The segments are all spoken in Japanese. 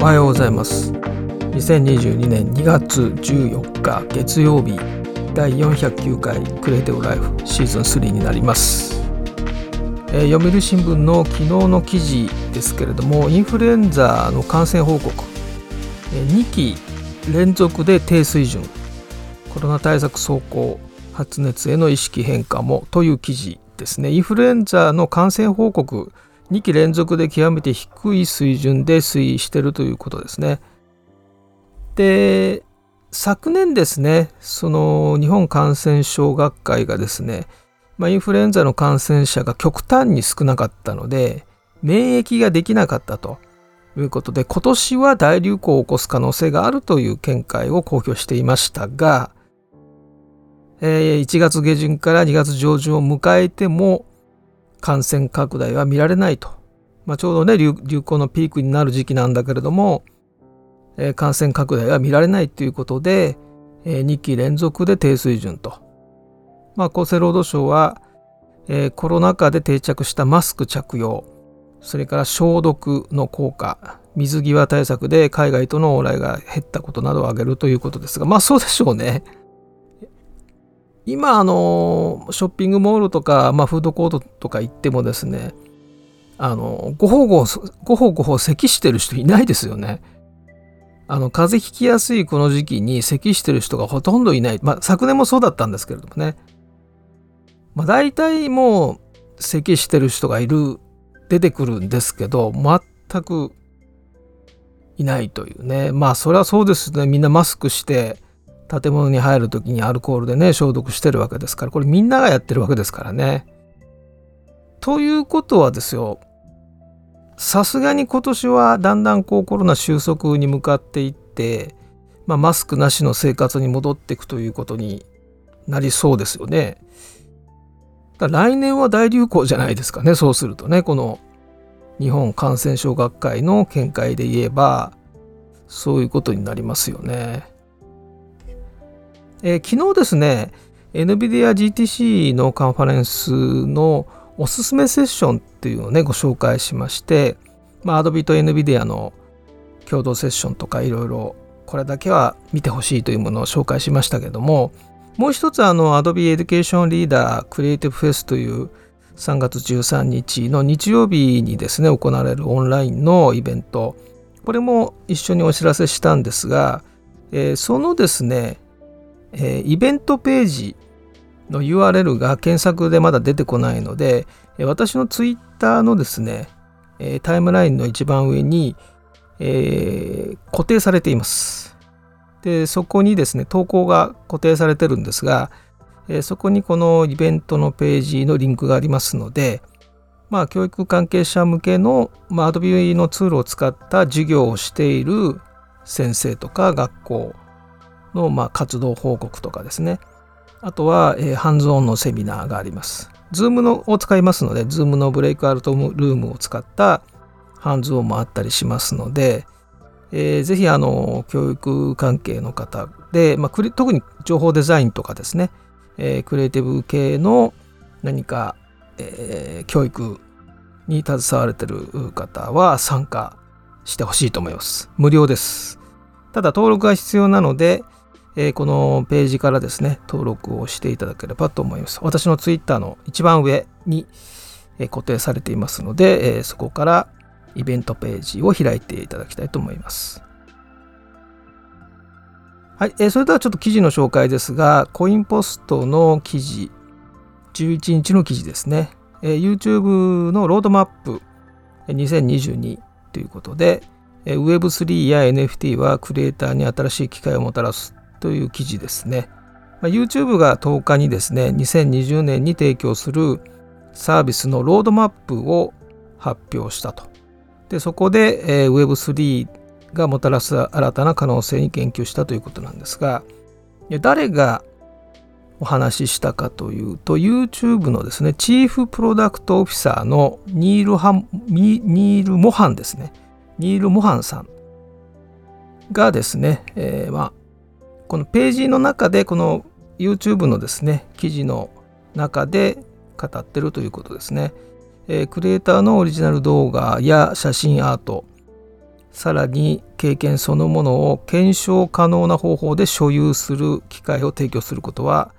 おはようございます。2022年2月14日月曜日第409回クリエイティブライフシーズン3になります、えー、読売新聞の昨日の記事ですけれどもインフルエンザの感染報告、えー、2期連続で低水準。コロナ対策走行発熱への意識変化もという記事ですね。インフルエンザの感染報告2期連続で極めて低い水準で推移しているということですね。で昨年ですねその日本感染症学会がですね、まあ、インフルエンザの感染者が極端に少なかったので免疫ができなかったということで今年は大流行を起こす可能性があるという見解を公表していましたが、え、1月下旬から2月上旬を迎えても感染拡大は見られないと。まあ、ちょうどね流、行のピークになる時期なんだけれども、えー、感染拡大は見られないということで、えー、2期連続で低水準と。まあ、厚生労働省は、えー、コロナ禍で定着したマスク着用、それから消毒の効果、水際対策で海外との往来が減ったことなどを挙げるということですが、まあそうでしょうね。今あのショッピングモールとか、まあ、フードコートとか行ってもですねあのごほごごほごほ咳してる人いないですよね。あの風邪ひきやすいこの時期に咳してる人がほとんどいない、まあ、昨年もそうだったんですけれどもね、まあ、大体もう咳してる人がいる出てくるんですけど全くいないというね。まあそれはそうですね。みんなマスクして建物に入る時にアルコールでね消毒してるわけですからこれみんながやってるわけですからね。ということはですよさすがに今年はだんだんこうコロナ収束に向かっていって、まあ、マスクなしの生活に戻っていくということになりそうですよね。だ来年は大流行じゃないですかねそうするとねこの日本感染症学会の見解で言えばそういうことになりますよね。えー、昨日ですね NVIDIA GTC のカンファレンスのおすすめセッションっていうのをねご紹介しまして、まあ、Adobe と NVIDIA の共同セッションとかいろいろこれだけは見てほしいというものを紹介しましたけどももう一つあの Adobe Education Reader Creative Fest という3月13日の日曜日にですね行われるオンラインのイベント。これも一緒にお知らせしたんですが、えー、そのですねえー、イベントページの URL が検索でまだ出てこないので、私のツイッターのですね、タイムラインの一番上に、えー、固定されています。で、そこにですね、投稿が固定されてるんですが、えー、そこにこのイベントのページのリンクがありますので、まあ、教育関係者向けの、まあ、Adobe のツールを使った授業をしている先生とか学校、の、まあ、活動報告とかですね。あとは、えー、ハンズオンのセミナーがあります。Zoom のを使いますので、Zoom のブレイクアウトルームを使ったハンズオンもあったりしますので、えー、ぜひあの教育関係の方で、まあ、特に情報デザインとかですね、えー、クリエイティブ系の何か、えー、教育に携われてる方は参加してほしいと思います。無料です。ただ登録が必要なので、えー、このページからですね、登録をしていただければと思います。私のツイッターの一番上に、えー、固定されていますので、えー、そこからイベントページを開いていただきたいと思います。はい、えー、それではちょっと記事の紹介ですが、コインポストの記事、11日の記事ですね、えー、YouTube のロードマップ2022ということで、Web3 や NFT はクリエイターに新しい機会をもたらすという記事ですね。ま、YouTube が10日にですね、2020年に提供するサービスのロードマップを発表したと。でそこで、え、Web3 がもたらす新たな可能性に言及したということなんですが、誰がお話ししたかというと、YouTube のですね、チーフプロダクトオフィサーのニールハンニール・モハンですね。ニール・モハンさんがですね、えー、まあ、このページの中でこの YouTube のですね記事の中で語ってるということですね、えー、クリエイターのオリジナル動画や写真アートさらに経験そのものを検証可能な方法で所有する機会を提供することは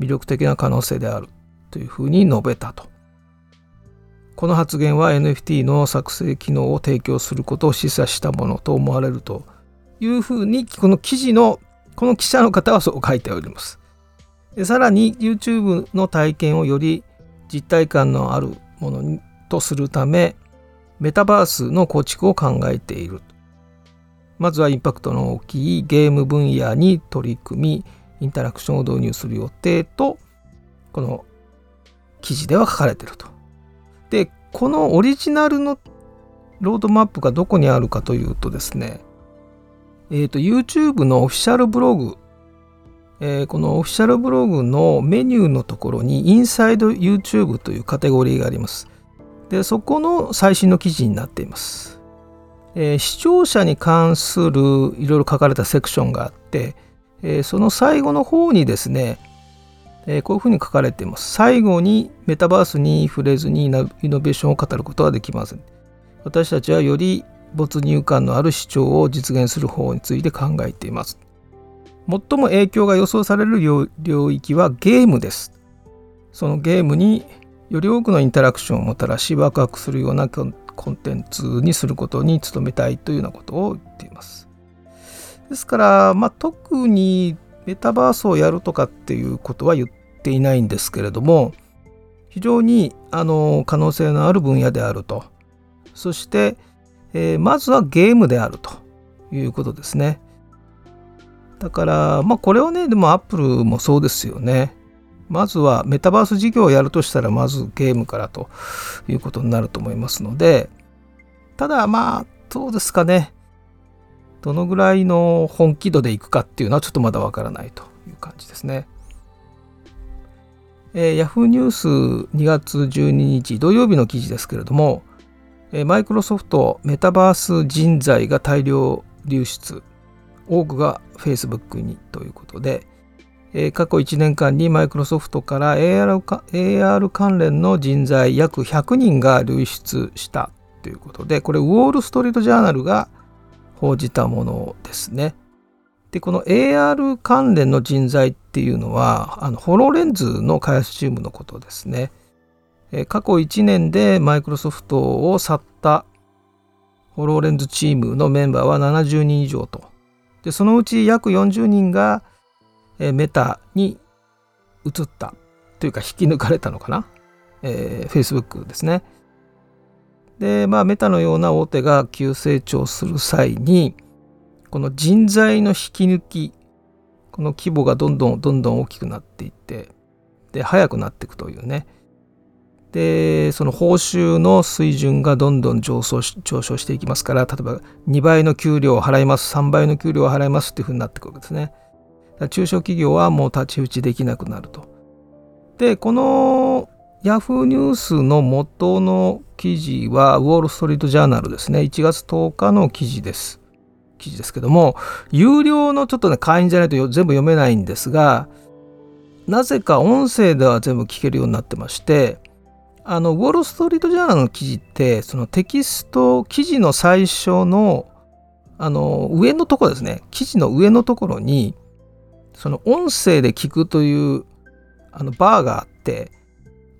魅力的な可能性であるというふうに述べたと。この発言は NFT の作成機能を提供することを示唆したものと思われるというふうにこの記事のこの記者の方はそう書いております。でさらに YouTube の体験をより実体感のあるものとするためメタバースの構築を考えているまずはインパクトの大きいゲーム分野に取り組みインタラクションを導入する予定とこの記事では書かれていると。でこのオリジナルのロードマップがどこにあるかというとですねえっ、ー、と YouTube のオフィシャルブログえー、このオフィシャルブログのメニューのところにインサイド YouTube というカテゴリーがあります。で、そこの最新の記事になっています。えー、視聴者に関するいろいろ書かれたセクションがあって、えー、その最後の方にですね、えこういうふうに書かれています。最後にメタバースに触れずにイノベーションを語ることはできません。私たちはより没入感のある視聴を実現する方について考えています。最も影響が予想される領域はゲームです。そのゲームにより多くのインタラクションをもたらしワクワクするようなコンテンツにすることに努めたいというようなことを言っています。ですから、まあ、特にメタバースをやるとかっていうことは言っていないんですけれども非常にあの可能性のある分野であるとそして、えー、まずはゲームであるということですね。だから、まあこれはね、でもアップルもそうですよね。まずはメタバース事業をやるとしたら、まずゲームからということになると思いますので、ただまあ、どうですかね。どのぐらいの本気度でいくかっていうのはちょっとまだわからないという感じですね。えー、Yahoo ニュース2月12日土曜日の記事ですけれども、マイクロソフトメタバース人材が大量流出多くが Facebook にということで、え、過去1年間にマイクロソフトから AR, AR 関連の人材約100人が流出したということで、これウォール・ストリート・ジャーナルが報じたものですね。で、この AR 関連の人材っていうのは、あのホロレンズの開発チームのことですね。過去1年でマイクロソフトを去ったホローレンズチームのメンバーは70人以上と。でそのうち約40人が、メタに移った。というか引き抜かれたのかな、えー、Facebook ですね。でまあメタのような大手が急成長する際にこの人材の引き抜きこの規模がどんどんどんどん大きくなっていってで速くなっていくというね。でその報酬の水準がどんどん上昇し上昇していきますから例えば2倍の給料を払います3倍の給料を払いますっていうふうになってくるわけですね。中小企業はもう太刀打ちできなくなると。でこのヤフーニュースの元の記事はウォール・ストリート・ジャーナルですね。1月10日の記事です。記事ですけども有料のちょっとね会員じゃないと全部読めないんですがなぜか音声では全部聞けるようになってましてあのウォール・ストリート・ジャーナルの記事ってそのテキスト記事の最初のあの上のところですね。記事の上のところにその音声で聞くというあのバーがあって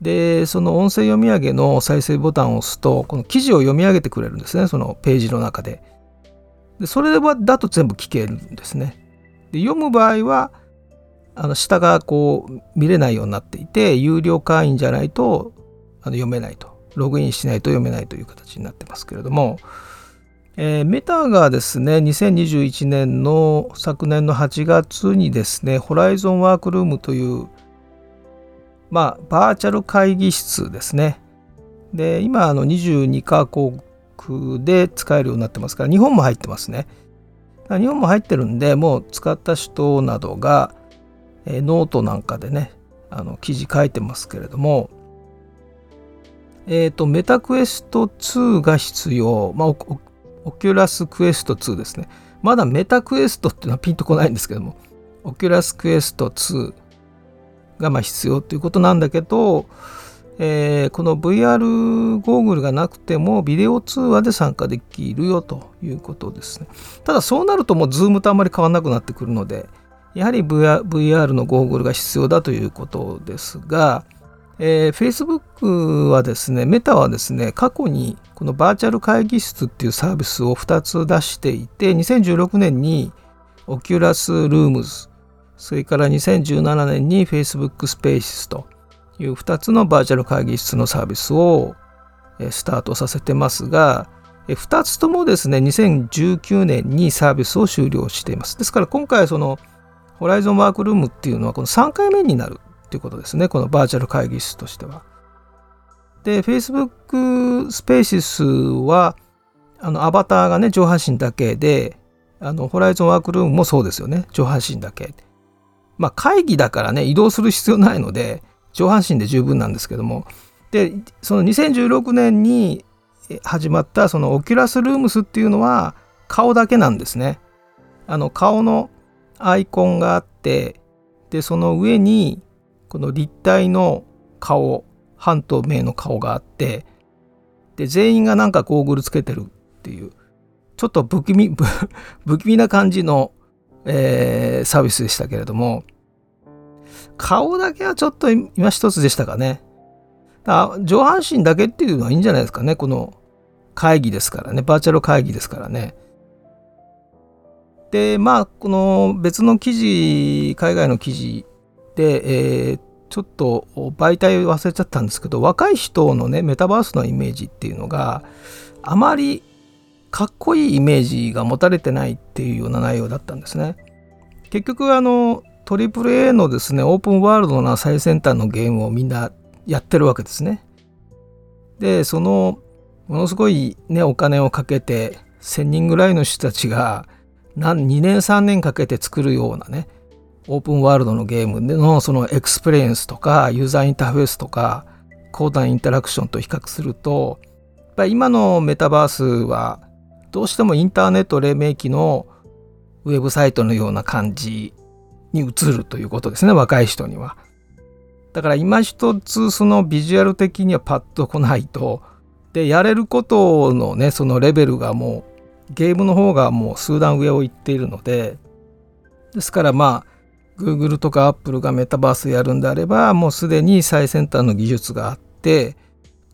でその音声読み上げの再生ボタンを押すとこの記事を読み上げてくれるんですね。そのページの中で。でそれはだと全部聞けるんですね。で読む場合はあの下がこう見れないようになっていて有料会員じゃないとあの読めないと。ログインしないと読めないという形になってますけれども、えー、メタがですね2021年の昨年の8月にですねホライゾンワークルームというまあバーチャル会議室ですね。で今あの22カ国で使えるようになってますから日本も入ってますね。日本も入ってるんでもう使った人などが、えー、ノートなんかでねあの記事書いてますけれどもえっ、ー、と、 Meta Quest 2が必要。まあ、 Oculus Quest 2ですね。まだ Meta Quest っていうのはピンとこないんですけども、 Oculus Quest 2がまあ必要ということなんだけど、えー、この VR ゴーグルがなくてもビデオ通話で参加できるよということですね。ただそうなるともう Zoom とあんまり変わらなくなってくるので、やはり VR のゴーグルが必要だということですが、えー、Facebook はですね、メタはですね、過去にこのバーチャル会議室っていうサービスを2つ出していて、2016年に Oculus Rooms、それから2017年に Facebook Spaces という2つのバーチャル会議室のサービスをスタートさせてますが、2つともですね、2019年にサービスを終了しています。ですから今回そのホライゾンワークルームっていうのはこの3回目になるっていうことですね、このバーチャル会議室としては。で、Facebook Spaces はあのアバターがね、上半身だけで、あのホライゾンワークルームもそうですよね、上半身だけ。まあ会議だからね、移動する必要ないので、上半身で十分なんですけどもでその2016年に始まったそのオキュラスルームスっていうのは顔だけなんですねあの顔のアイコンがあってでその上にこの立体の顔半透明の顔があってで全員がなんかゴーグルつけてるっていうちょっと不気味 不気味な感じの、えー、サービスでしたけれども顔だけはちょっと今一つでしたかね。上半身だけっていうのはいいんじゃないですかね。この会議ですからね。バーチャル会議ですからね。で、まあ、この別の記事、海外の記事で、えー、ちょっと媒体忘れちゃったんですけど、若い人のね、メタバースのイメージっていうのがあまりかっこいいイメージが持たれてないっていうような内容だったんですね。結局、あの、AAA のですね、オープンワールドな最先端のゲームをみんなやってるわけですね。で、その、ものすごいね、お金をかけて、1000人ぐらいの人たちが、2年3年かけて作るようなね、オープンワールドのゲームでのそのエクスペリエンスとか、ユーザーインターフェースとか、高端インタラクションと比較すると、やっぱ今のメタバースは、どうしてもインターネット黎明期のウェブサイトのような感じに映るということですね若い人には。だから今一つそのビジュアル的にはパッと来ないとでやれることのねそのレベルがもうゲームの方がもう数段上を行っているのでですからまあ Google とか Apple がメタバースやるんであればもうすでに最先端の技術があって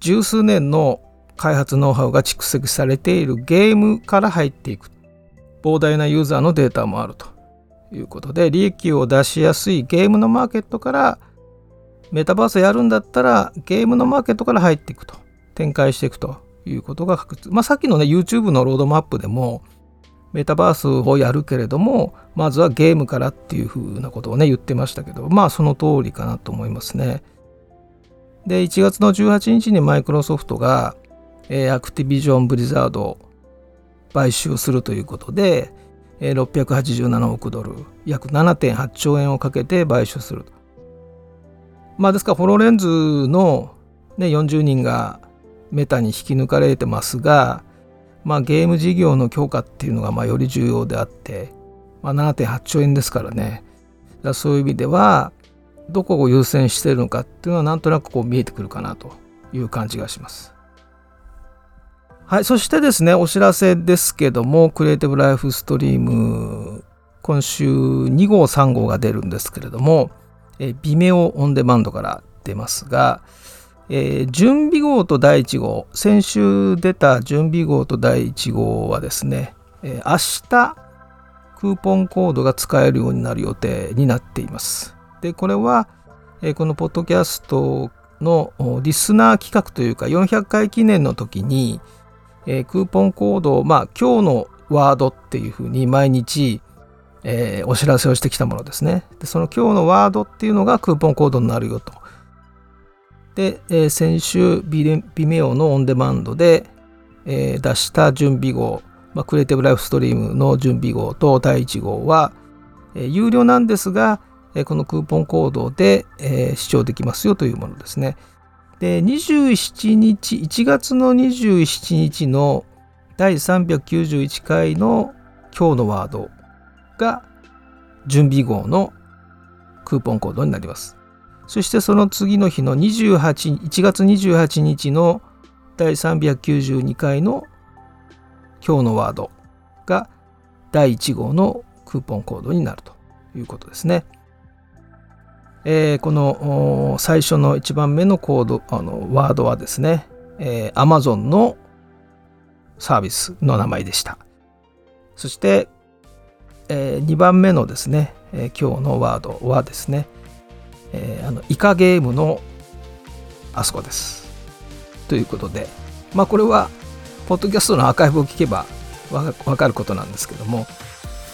十数年の開発ノウハウが蓄積されているゲームから入っていく。膨大なユーザーのデータもあるということで利益を出しやすいゲームのマーケットからメタバースやるんだったらゲームのマーケットから入っていくと。展開していくということが確実。まあさっきのね YouTube のロードマップでもメタバースをやるけれどもまずはゲームからっていうふうなことをね言ってましたけどまあその通りかなと思いますねで1月の18日にマイクロソフトが、えー、アクティビジョン・ブリザードを買収するということでえ687億ドル約7.8兆円をかけて買収すると。まあですからホロレンズの、ね、40人がメタに引き抜かれてますが、まあ、ゲーム事業の強化っていうのがまあより重要であって、まあ、7.8兆円ですからねだそういう意味ではどこを優先しているのかっていうのはなんとなくこう見えてくるかなという感じがします。はい、そしてですね、お知らせですけども、クリエイティブライフストリーム、今週2号、3号が出るんですけれども、え微妙オンデマンドから出ますが、えー、準備号と第1号、先週出た準備号と第1号はですね、えー、明日、クーポンコードが使えるようになる予定になっています。で、これは、えー、このポッドキャストのリスナー企画というか、400回記念の時に、えー、クーポンコードを、まあ、今日のワードっていうふうに毎日、えー、お知らせをしてきたものですね。でその今日のワードっていうのがクーポンコードになるよと。で、えー、先週ビ、ビメオのオンデマンドで、えー、出した準備号、まあ、クリエイティブライフストリームの準備号と第1号は、えー、有料なんですが、えー、このクーポンコードで、えー、視聴できますよというものですね。で27日1月の27日の第391回の今日のワードが準備号のクーポンコードになります。そしてその次の日の28 1月28日の第392回の今日のワードが第1号のクーポンコードになるということですね。えー、この最初の1番目のコードあのワードはですね、えー、Amazon のサービスの名前でした。そして、えー、2番目のですね、え、今日のワードはですね、えー、あのイカゲームのあそこです。ということで、まあこれは、ポッドキャストのアーカイブを聞けばわかることなんですけども、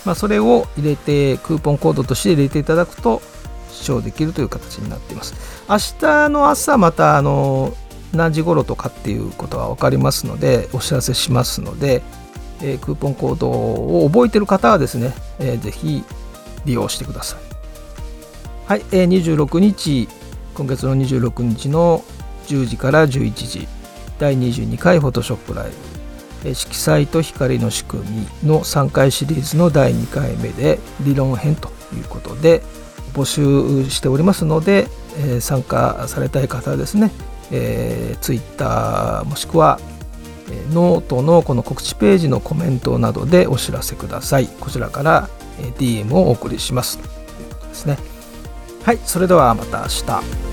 まあ、それを入れて、クーポンコードとして入れていただくと、視聴できるという形になっています。明日の朝また、あの、何時頃とかっていうことは分かりますので、お知らせしますので、えー、クーポンコードを覚えてる方はですね、えー、ぜひ利用してください。はい、えー、26日、今月の26日の10時から11時、第22回フォトショップライブ、色彩と光の仕組みの3回シリーズの第2回目で理論編ということで募集しておりますので、えー、参加されたい方はですね、えー、Twitter もしくはノートのこの告知ページのコメントなどでお知らせください。こちらから DM をお送りします。ということですね。はい、それではまた明日。